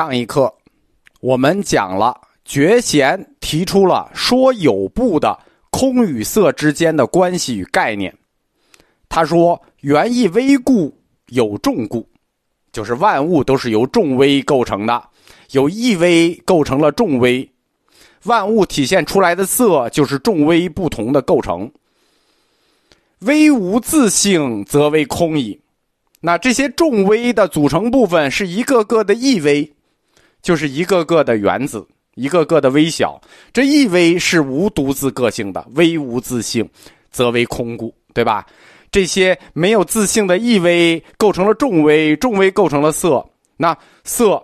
上一课，我们讲了觉贤提出了说有部的空与色之间的关系与概念。他说：“原意微故，有重故，就是万物都是由重微构成的，有一微构成了重微，万物体现出来的色就是重微不同的构成。微无自性，则为空矣。那这些重微的组成部分是一个个的异微。”就是一个个的原子，一个个的微小，这一微是无独自个性的，微无自性，则为空故，对吧？这些没有自性的异微构成了重微，重微构成了色，那色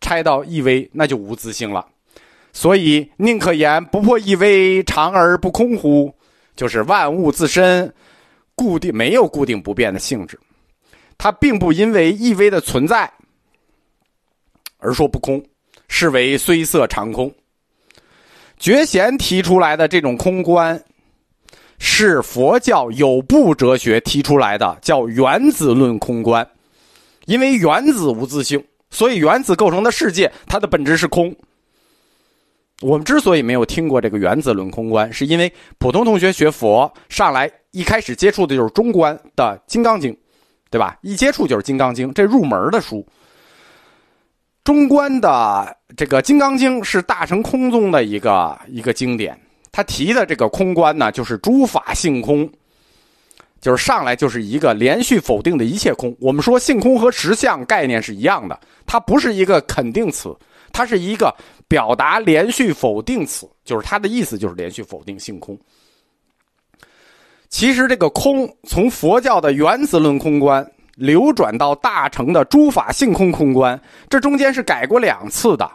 拆到异微，那就无自性了。所以宁可言不破异微，常而不空乎？就是万物自身固定没有固定不变的性质，它并不因为异微的存在。而说不空，是为虽色常空。觉贤提出来的这种空观，是佛教有部哲学提出来的，叫原子论空观。因为原子无自性，所以原子构成的世界，它的本质是空。我们之所以没有听过这个原子论空观，是因为普通同学学佛上来一开始接触的就是中观的《金刚经》，对吧？一接触就是《金刚经》，这入门的书。中观的这个《金刚经》是大乘空宗的一个一个经典，他提的这个空观呢，就是诸法性空，就是上来就是一个连续否定的一切空。我们说性空和实相概念是一样的，它不是一个肯定词，它是一个表达连续否定词，就是它的意思就是连续否定性空。其实这个空从佛教的原子论空观。流转到大乘的诸法性空空观，这中间是改过两次的，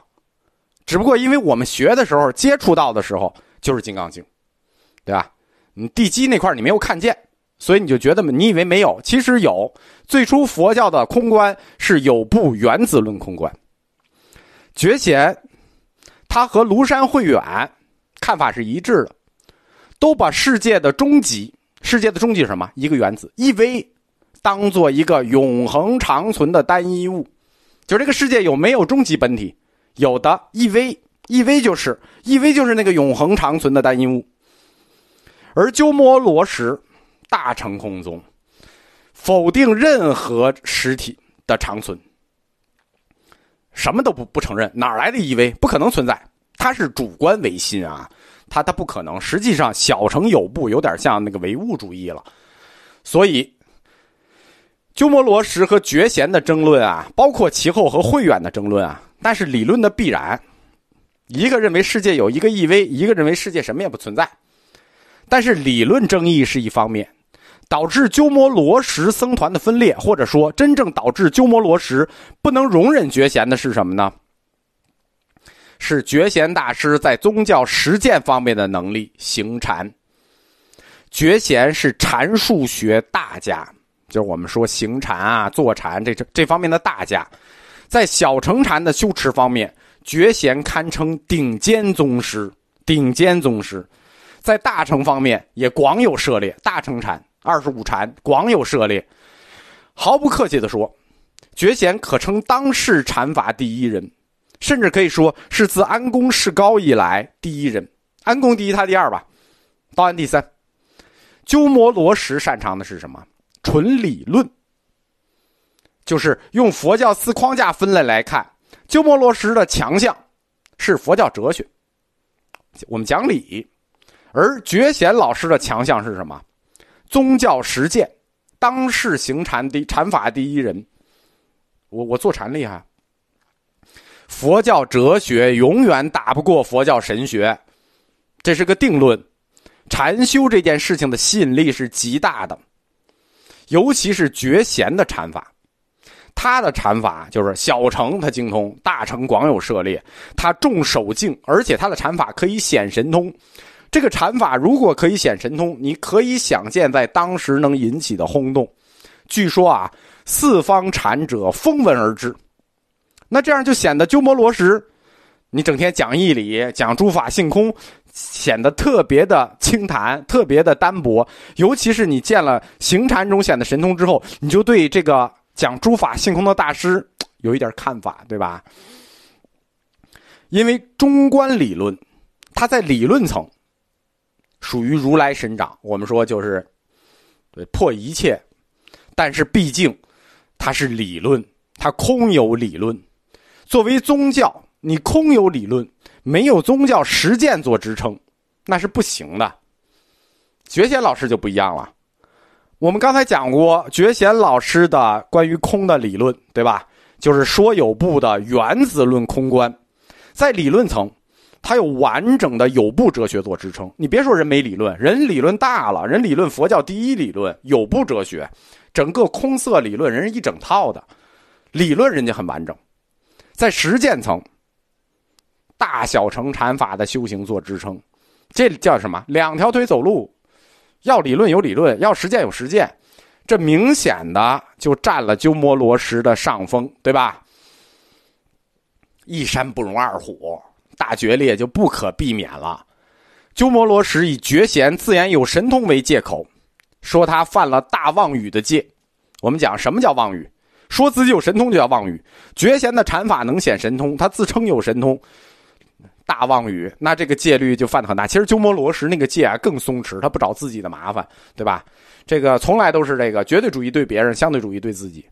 只不过因为我们学的时候接触到的时候就是《金刚经》，对吧？你地基那块你没有看见，所以你就觉得你以为没有，其实有。最初佛教的空观是有部原子论空观，觉贤他和庐山慧远看法是一致的，都把世界的终极，世界的终极是什么？一个原子，一微。当做一个永恒长存的单一物，就这个世界有没有终极本体？有的，一微，一微就是一微就是那个永恒长存的单一物。而鸠摩罗什大乘空宗否定任何实体的长存，什么都不不承认，哪来的一微？不可能存在，它是主观唯心啊，它它不可能。实际上，小乘有部有点像那个唯物主义了，所以。鸠摩罗什和觉贤的争论啊，包括其后和慧远的争论啊，但是理论的必然，一个认为世界有一个一微，一个认为世界什么也不存在。但是理论争议是一方面，导致鸠摩罗什僧团的分裂，或者说真正导致鸠摩罗什不能容忍觉贤的是什么呢？是觉贤大师在宗教实践方面的能力行禅。觉贤是禅术学大家。就是我们说行禅啊、坐禅这这这方面的大家，在小乘禅的修持方面，觉贤堪称顶尖宗师。顶尖宗师，在大乘方面也广有涉猎。大乘禅、二十五禅广有涉猎。毫不客气的说，觉贤可称当世禅法第一人，甚至可以说是自安公世高以来第一人。安公第一，他第二吧，道安第三。鸠摩罗什擅长的是什么？纯理论，就是用佛教四框架分类来看，鸠摩罗什的强项是佛教哲学，我们讲理；而觉贤老师的强项是什么？宗教实践，当世行禅第禅法第一人。我我坐禅厉害，佛教哲学永远打不过佛教神学，这是个定论。禅修这件事情的吸引力是极大的。尤其是觉贤的禅法，他的禅法就是小乘他精通，大乘广有涉猎。他重守静，而且他的禅法可以显神通。这个禅法如果可以显神通，你可以想见在当时能引起的轰动。据说啊，四方禅者风闻而至。那这样就显得鸠摩罗什，你整天讲义理，讲诸法性空。显得特别的清谈，特别的单薄。尤其是你见了行禅中显的神通之后，你就对这个讲诸法性空的大师有一点看法，对吧？因为中观理论，它在理论层属于如来神掌，我们说就是对破一切，但是毕竟它是理论，它空有理论。作为宗教，你空有理论，没有宗教实践做支撑，那是不行的。觉贤老师就不一样了，我们刚才讲过觉贤老师的关于空的理论，对吧？就是说有部的原子论空观。在理论层，它有完整的有部哲学做支撑。你别说人没理论，人理论大了，人理论佛教第一理论有部哲学，整个空色理论，人是一整套的理论，人家很完整。在实践层，大小乘禅法的修行做支撑，这叫什么？两条腿走路，要理论有理论，要实践有实践，这明显的就占了鸠摩罗什的上风，对吧？一山不容二虎，大决裂就不可避免了。鸠摩罗什以觉贤自言有神通为借口，说他犯了大妄语的戒。我们讲什么叫妄语？说自己有神通就叫妄语。觉贤的禅法能显神通，他自称有神通，大妄语，那这个戒律就犯的很大。其实鸠摩罗什那个戒啊更松弛，他不找自己的麻烦，对吧？这个从来都是这个绝对主义对别人，相对主义对自己，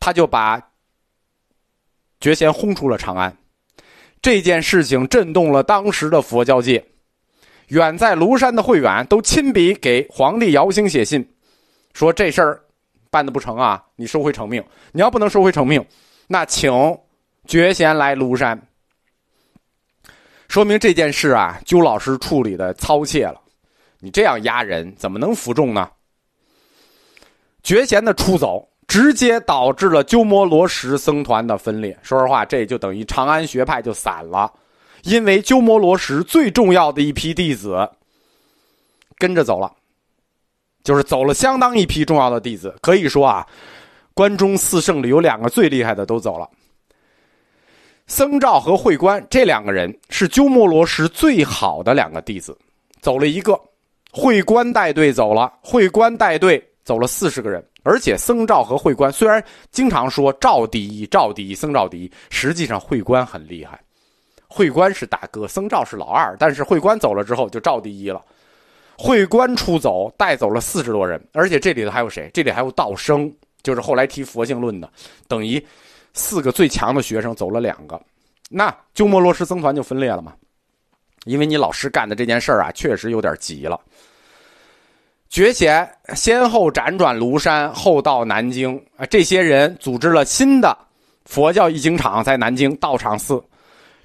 他就把。觉贤轰出了长安，这件事情震动了当时的佛教界。远在庐山的慧远都亲笔给皇帝姚兴写信，说这事儿办的不成啊，你收回成命。你要不能收回成命，那请觉贤来庐山。说明这件事啊，鸠老师处理的操切了。你这样压人，怎么能服众呢？觉贤的出走。直接导致了鸠摩罗什僧团的分裂。说实话，这就等于长安学派就散了，因为鸠摩罗什最重要的一批弟子跟着走了，就是走了相当一批重要的弟子。可以说啊，关中四圣里有两个最厉害的都走了，僧肇和慧观这两个人是鸠摩罗什最好的两个弟子，走了一个，慧观带队走了，慧观带队走了四十个人。而且僧肇和慧观虽然经常说肇第一，肇第一，僧肇第一，实际上慧观很厉害。慧观是大哥，僧肇是老二。但是慧观走了之后，就肇第一了。慧观出走，带走了四十多人，而且这里头还有谁？这里还有道生，就是后来提佛性论的，等于四个最强的学生走了两个。那鸠摩罗什僧团就分裂了嘛？因为你老师干的这件事儿啊，确实有点急了。觉贤先后辗转庐山，后到南京。啊，这些人组织了新的佛教译经场，在南京道场寺。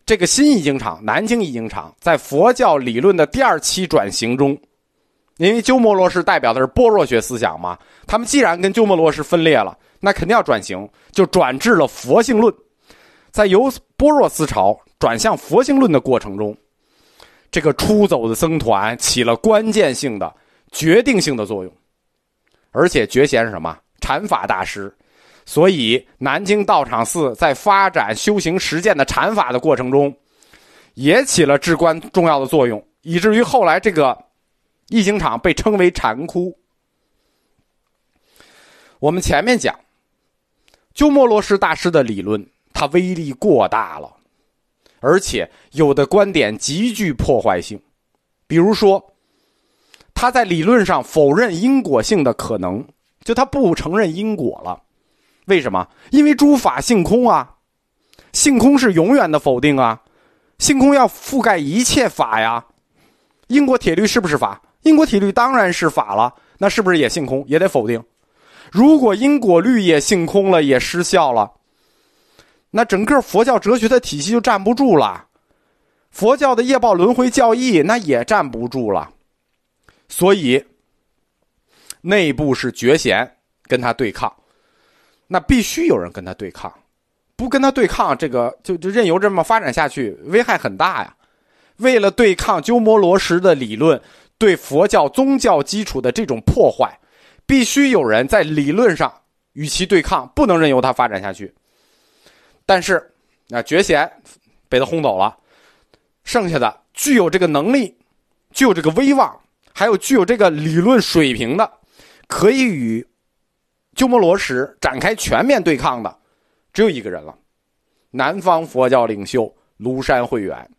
这个新译经场，南京译经场，在佛教理论的第二期转型中，因为鸠摩罗什代表的是般若学思想嘛，他们既然跟鸠摩罗什分裂了，那肯定要转型，就转至了佛性论。在由般若思潮转向佛性论的过程中，这个出走的僧团起了关键性的。决定性的作用，而且觉贤是什么禅法大师，所以南京道场寺在发展修行实践的禅法的过程中，也起了至关重要的作用，以至于后来这个译经场被称为禅窟。我们前面讲，鸠摩罗什大师的理论，他威力过大了，而且有的观点极具破坏性，比如说。他在理论上否认因果性的可能，就他不承认因果了。为什么？因为诸法性空啊，性空是永远的否定啊，性空要覆盖一切法呀。因果铁律是不是法？因果铁律当然是法了，那是不是也性空？也得否定。如果因果律也性空了，也失效了，那整个佛教哲学的体系就站不住了，佛教的业报轮回教义那也站不住了。所以，内部是觉贤跟他对抗，那必须有人跟他对抗，不跟他对抗，这个就就任由这么发展下去，危害很大呀。为了对抗鸠摩罗什的理论对佛教宗教基础的这种破坏，必须有人在理论上与其对抗，不能任由他发展下去。但是，那觉贤被他轰走了，剩下的具有这个能力，具有这个威望。还有具有这个理论水平的，可以与鸠摩罗什展开全面对抗的，只有一个人了，南方佛教领袖庐山慧远。